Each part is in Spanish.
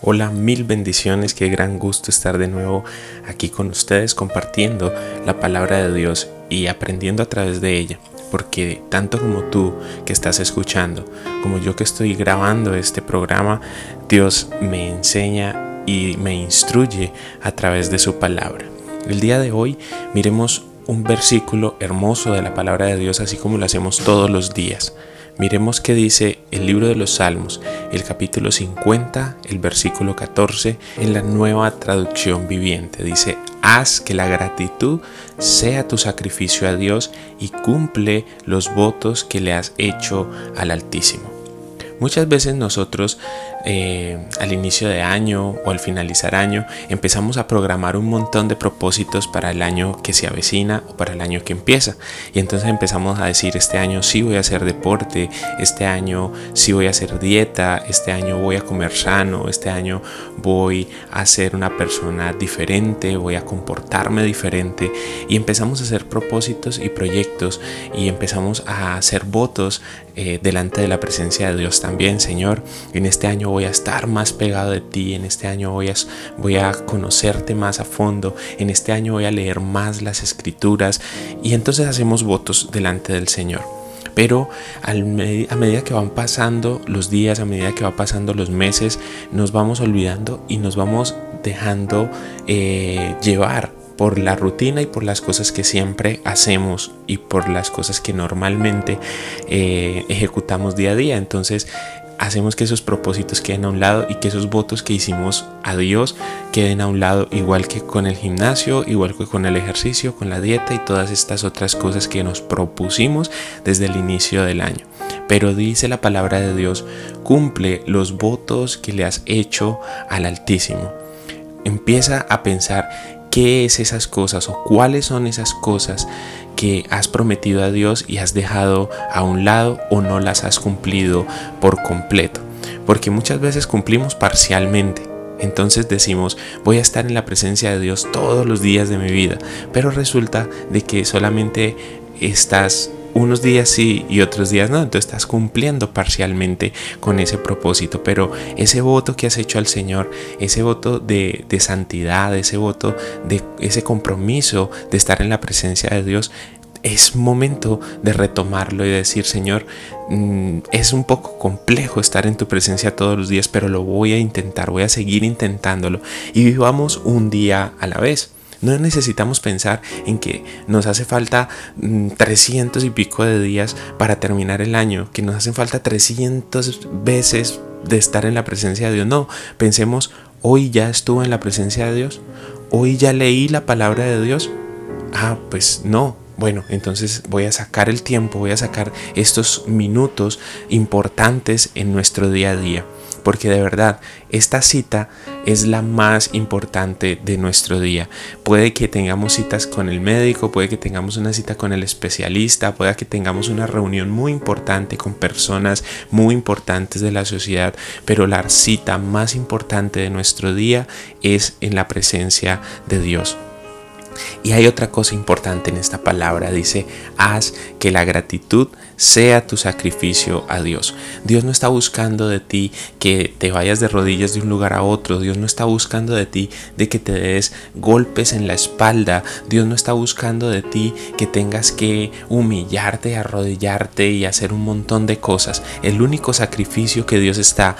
Hola, mil bendiciones, qué gran gusto estar de nuevo aquí con ustedes compartiendo la palabra de Dios y aprendiendo a través de ella. Porque tanto como tú que estás escuchando, como yo que estoy grabando este programa, Dios me enseña y me instruye a través de su palabra. El día de hoy miremos un versículo hermoso de la palabra de Dios así como lo hacemos todos los días. Miremos qué dice el libro de los Salmos, el capítulo 50, el versículo 14, en la nueva traducción viviente. Dice, haz que la gratitud sea tu sacrificio a Dios y cumple los votos que le has hecho al Altísimo. Muchas veces nosotros eh, al inicio de año o al finalizar año empezamos a programar un montón de propósitos para el año que se avecina o para el año que empieza. Y entonces empezamos a decir, este año sí voy a hacer deporte, este año sí voy a hacer dieta, este año voy a comer sano, este año voy a ser una persona diferente, voy a comportarme diferente. Y empezamos a hacer propósitos y proyectos y empezamos a hacer votos eh, delante de la presencia de Dios también, Señor. En este año voy a estar más pegado de ti, en este año voy a, voy a conocerte más a fondo, en este año voy a leer más las escrituras y entonces hacemos votos delante del Señor. Pero a medida que van pasando los días, a medida que van pasando los meses, nos vamos olvidando y nos vamos dejando eh, llevar por la rutina y por las cosas que siempre hacemos y por las cosas que normalmente eh, ejecutamos día a día. Entonces hacemos que esos propósitos queden a un lado y que esos votos que hicimos a Dios queden a un lado, igual que con el gimnasio, igual que con el ejercicio, con la dieta y todas estas otras cosas que nos propusimos desde el inicio del año. Pero dice la palabra de Dios, cumple los votos que le has hecho al Altísimo. Empieza a pensar qué es esas cosas o cuáles son esas cosas que has prometido a Dios y has dejado a un lado o no las has cumplido por completo. Porque muchas veces cumplimos parcialmente. Entonces decimos, voy a estar en la presencia de Dios todos los días de mi vida, pero resulta de que solamente estás unos días sí y otros días no, entonces estás cumpliendo parcialmente con ese propósito, pero ese voto que has hecho al Señor, ese voto de, santidad, ese voto de ese compromiso de estar en la presencia de Dios, es momento de retomarlo y decir, Señor, mm, es un poco complejo estar en tu presencia todos los días, pero lo voy a intentar, voy a seguir intentándolo y vivamos un día a la vez. No necesitamos pensar en que nos hace falta 300 mm, y pico de días para terminar el año, que nos hacen falta 300 veces de estar en la presencia de Dios. No, pensemos, hoy ya estuve en la presencia de Dios, hoy ya leí la palabra de Dios. Ah, pues no, bueno, entonces voy a sacar el tiempo, voy a sacar estos minutos importantes en nuestro día a día porque de verdad esta cita es la más importante de nuestro día. Puede que tengamos citas con el médico, puede que tengamos una cita con el especialista, puede que tengamos una reunión muy importante con personas muy importantes de la sociedad, pero la cita más importante de nuestro día es en la presencia de Dios. Y hay otra cosa importante en esta palabra, dice, haz que la gratitud sea tu sacrificio a Dios. Dios no está buscando de ti que te vayas de rodillas de un lugar a otro, Dios no está buscando de ti de que te des golpes en la espalda, Dios no está buscando de ti que tengas que humillarte, arrodillarte y hacer un montón de cosas. El único sacrificio que Dios está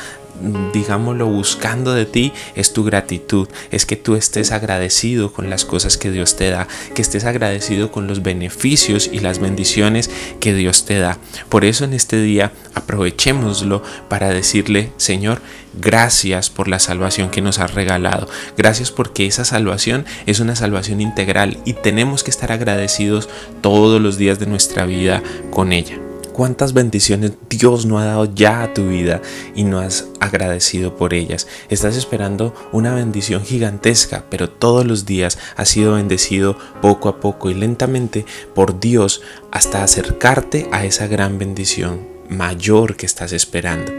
digámoslo, buscando de ti es tu gratitud, es que tú estés agradecido con las cosas que Dios te da, que estés agradecido con los beneficios y las bendiciones que Dios te da. Por eso en este día aprovechémoslo para decirle, Señor, gracias por la salvación que nos has regalado. Gracias porque esa salvación es una salvación integral y tenemos que estar agradecidos todos los días de nuestra vida con ella. Cuántas bendiciones Dios no ha dado ya a tu vida y no has agradecido por ellas. Estás esperando una bendición gigantesca, pero todos los días has sido bendecido poco a poco y lentamente por Dios hasta acercarte a esa gran bendición mayor que estás esperando.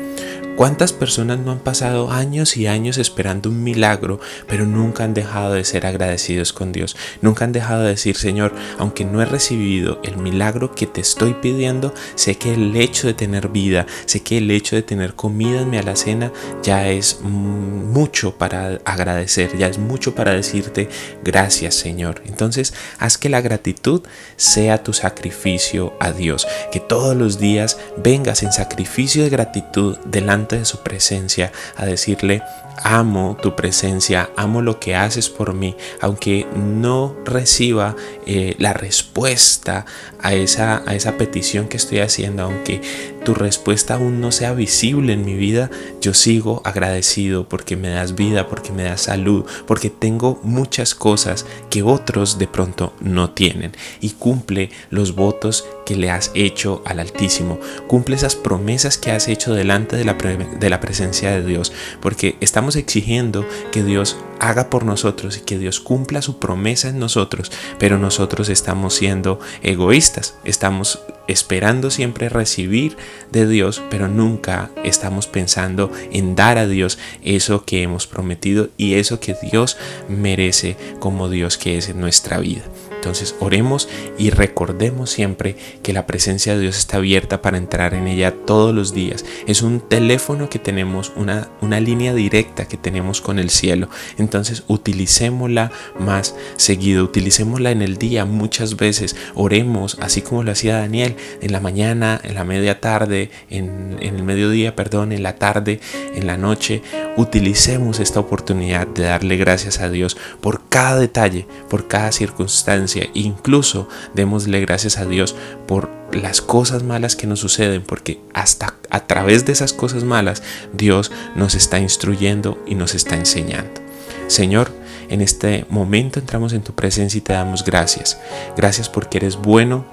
¿Cuántas personas no han pasado años y años esperando un milagro, pero nunca han dejado de ser agradecidos con Dios? Nunca han dejado de decir, Señor, aunque no he recibido el milagro que te estoy pidiendo, sé que el hecho de tener vida, sé que el hecho de tener comida en mi alacena ya es mucho para agradecer, ya es mucho para decirte gracias, Señor. Entonces, haz que la gratitud sea tu sacrificio a Dios, que todos los días vengas en sacrificio de gratitud delante de su presencia a decirle, amo tu presencia, amo lo que haces por mí, aunque no reciba eh, la respuesta a esa, a esa petición que estoy haciendo, aunque tu respuesta aún no sea visible en mi vida, yo sigo agradecido porque me das vida, porque me das salud, porque tengo muchas cosas que otros de pronto no tienen. Y cumple los votos que le has hecho al Altísimo, cumple esas promesas que has hecho delante de la, de la presencia de Dios, porque estamos exigiendo que Dios haga por nosotros y que Dios cumpla su promesa en nosotros, pero nosotros estamos siendo egoístas, estamos esperando siempre recibir de Dios, pero nunca estamos pensando en dar a Dios eso que hemos prometido y eso que Dios merece como Dios que es en nuestra vida. Entonces oremos y recordemos siempre que la presencia de Dios está abierta para entrar en ella todos los días. Es un teléfono que tenemos, una, una línea directa que tenemos con el cielo. Entonces utilicémosla más seguido, utilicémosla en el día muchas veces. Oremos así como lo hacía Daniel en la mañana, en la media tarde, en, en el mediodía, perdón, en la tarde, en la noche. Utilicemos esta oportunidad de darle gracias a Dios por cada detalle, por cada circunstancia Incluso démosle gracias a Dios por las cosas malas que nos suceden, porque hasta a través de esas cosas malas Dios nos está instruyendo y nos está enseñando. Señor, en este momento entramos en tu presencia y te damos gracias. Gracias porque eres bueno,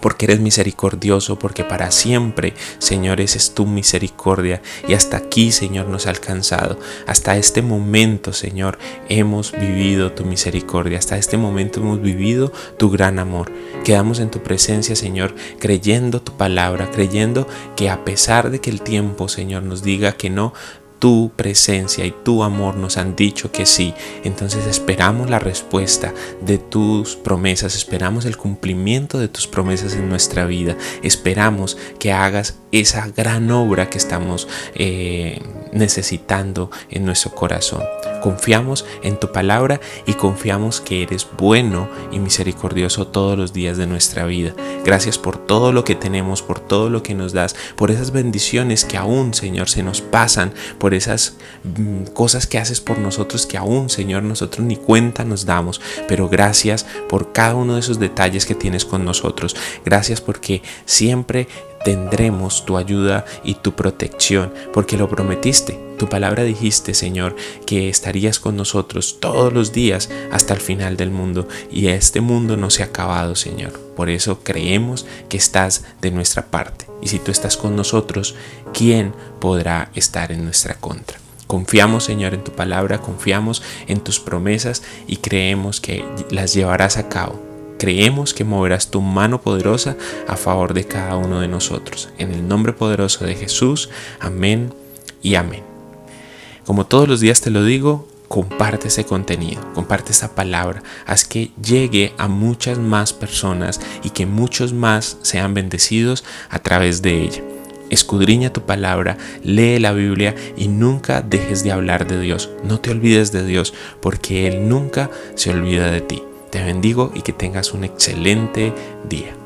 porque eres misericordioso, porque para siempre, Señor, es tu misericordia. Y hasta aquí, Señor, nos ha alcanzado. Hasta este momento, Señor, hemos vivido tu misericordia. Hasta este momento hemos vivido tu gran amor. Quedamos en tu presencia, Señor, creyendo tu palabra, creyendo que a pesar de que el tiempo, Señor, nos diga que no, tu presencia y tu amor nos han dicho que sí. Entonces esperamos la respuesta de tus promesas, esperamos el cumplimiento de tus promesas en nuestra vida, esperamos que hagas esa gran obra que estamos eh, necesitando en nuestro corazón. Confiamos en tu palabra y confiamos que eres bueno y misericordioso todos los días de nuestra vida. Gracias por todo lo que tenemos, por todo lo que nos das, por esas bendiciones que aún, Señor, se nos pasan, por esas mm, cosas que haces por nosotros que aún, Señor, nosotros ni cuenta nos damos. Pero gracias por cada uno de esos detalles que tienes con nosotros. Gracias porque siempre tendremos tu ayuda y tu protección, porque lo prometiste. Tu palabra dijiste, Señor, que estarías con nosotros todos los días hasta el final del mundo, y este mundo no se ha acabado, Señor. Por eso creemos que estás de nuestra parte. Y si tú estás con nosotros, ¿quién podrá estar en nuestra contra? Confiamos, Señor, en tu palabra, confiamos en tus promesas y creemos que las llevarás a cabo Creemos que moverás tu mano poderosa a favor de cada uno de nosotros. En el nombre poderoso de Jesús, amén y amén. Como todos los días te lo digo, comparte ese contenido, comparte esa palabra, haz que llegue a muchas más personas y que muchos más sean bendecidos a través de ella. Escudriña tu palabra, lee la Biblia y nunca dejes de hablar de Dios. No te olvides de Dios porque Él nunca se olvida de ti. Te bendigo y que tengas un excelente día.